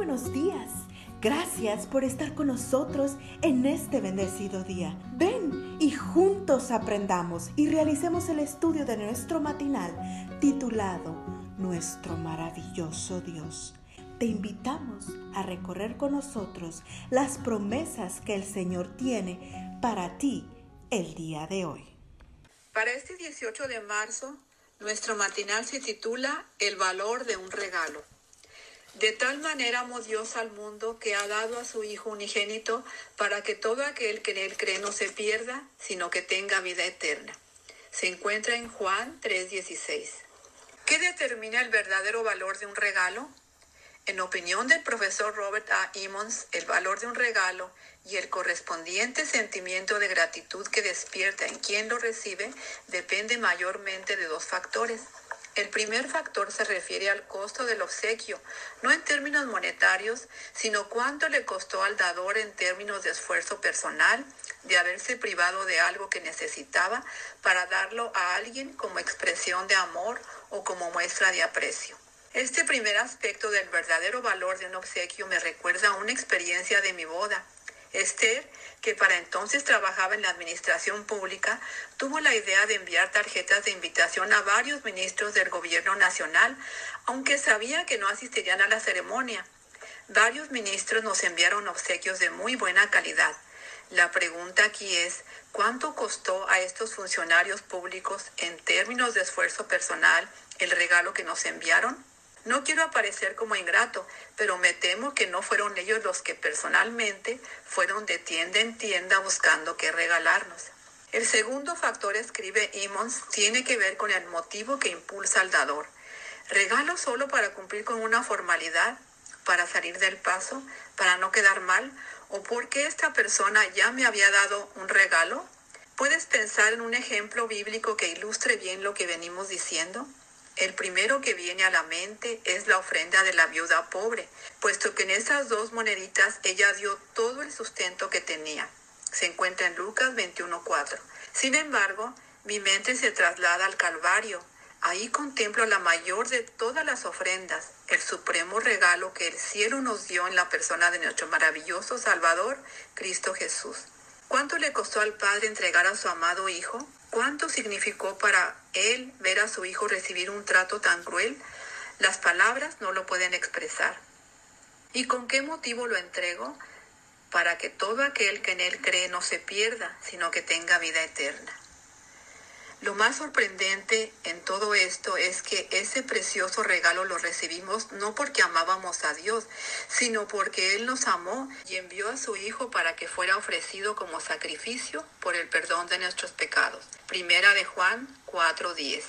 buenos días. Gracias por estar con nosotros en este bendecido día. Ven y juntos aprendamos y realicemos el estudio de nuestro matinal titulado Nuestro maravilloso Dios. Te invitamos a recorrer con nosotros las promesas que el Señor tiene para ti el día de hoy. Para este 18 de marzo, nuestro matinal se titula El valor de un regalo. De tal manera amó Dios al mundo que ha dado a su Hijo unigénito para que todo aquel que en él cree no se pierda, sino que tenga vida eterna. Se encuentra en Juan 3:16. ¿Qué determina el verdadero valor de un regalo? En opinión del profesor Robert A. Emmons, el valor de un regalo y el correspondiente sentimiento de gratitud que despierta en quien lo recibe depende mayormente de dos factores. El primer factor se refiere al costo del obsequio, no en términos monetarios, sino cuánto le costó al dador en términos de esfuerzo personal, de haberse privado de algo que necesitaba para darlo a alguien como expresión de amor o como muestra de aprecio. Este primer aspecto del verdadero valor de un obsequio me recuerda a una experiencia de mi boda. Esther, que para entonces trabajaba en la administración pública, tuvo la idea de enviar tarjetas de invitación a varios ministros del gobierno nacional, aunque sabía que no asistirían a la ceremonia. Varios ministros nos enviaron obsequios de muy buena calidad. La pregunta aquí es, ¿cuánto costó a estos funcionarios públicos en términos de esfuerzo personal el regalo que nos enviaron? No quiero aparecer como ingrato, pero me temo que no fueron ellos los que personalmente fueron de tienda en tienda buscando qué regalarnos. El segundo factor, escribe Emmons, tiene que ver con el motivo que impulsa al dador. ¿Regalo solo para cumplir con una formalidad? ¿Para salir del paso? ¿Para no quedar mal? ¿O porque esta persona ya me había dado un regalo? ¿Puedes pensar en un ejemplo bíblico que ilustre bien lo que venimos diciendo? El primero que viene a la mente es la ofrenda de la viuda pobre, puesto que en esas dos moneditas ella dio todo el sustento que tenía. Se encuentra en Lucas 21.4. Sin embargo, mi mente se traslada al Calvario. Ahí contemplo la mayor de todas las ofrendas, el supremo regalo que el cielo nos dio en la persona de nuestro maravilloso Salvador, Cristo Jesús. ¿Cuánto le costó al Padre entregar a su amado Hijo? ¿Cuánto significó para él ver a su hijo recibir un trato tan cruel? Las palabras no lo pueden expresar. ¿Y con qué motivo lo entrego? Para que todo aquel que en él cree no se pierda, sino que tenga vida eterna. Más sorprendente en todo esto es que ese precioso regalo lo recibimos no porque amábamos a Dios, sino porque Él nos amó y envió a su Hijo para que fuera ofrecido como sacrificio por el perdón de nuestros pecados. Primera de Juan 4:10.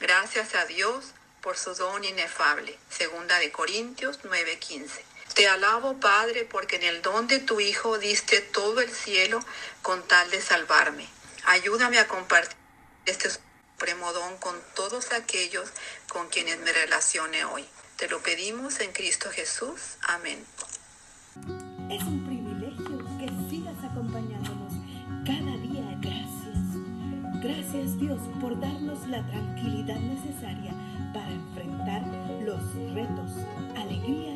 Gracias a Dios por su don inefable. Segunda de Corintios 9:15. Te alabo, Padre, porque en el don de tu Hijo diste todo el cielo con tal de salvarme. Ayúdame a compartir este supremo don con todos aquellos con quienes me relacione hoy. Te lo pedimos en Cristo Jesús. Amén. Es un privilegio que sigas acompañándonos cada día. Gracias. Gracias Dios por darnos la tranquilidad necesaria para enfrentar los retos, alegría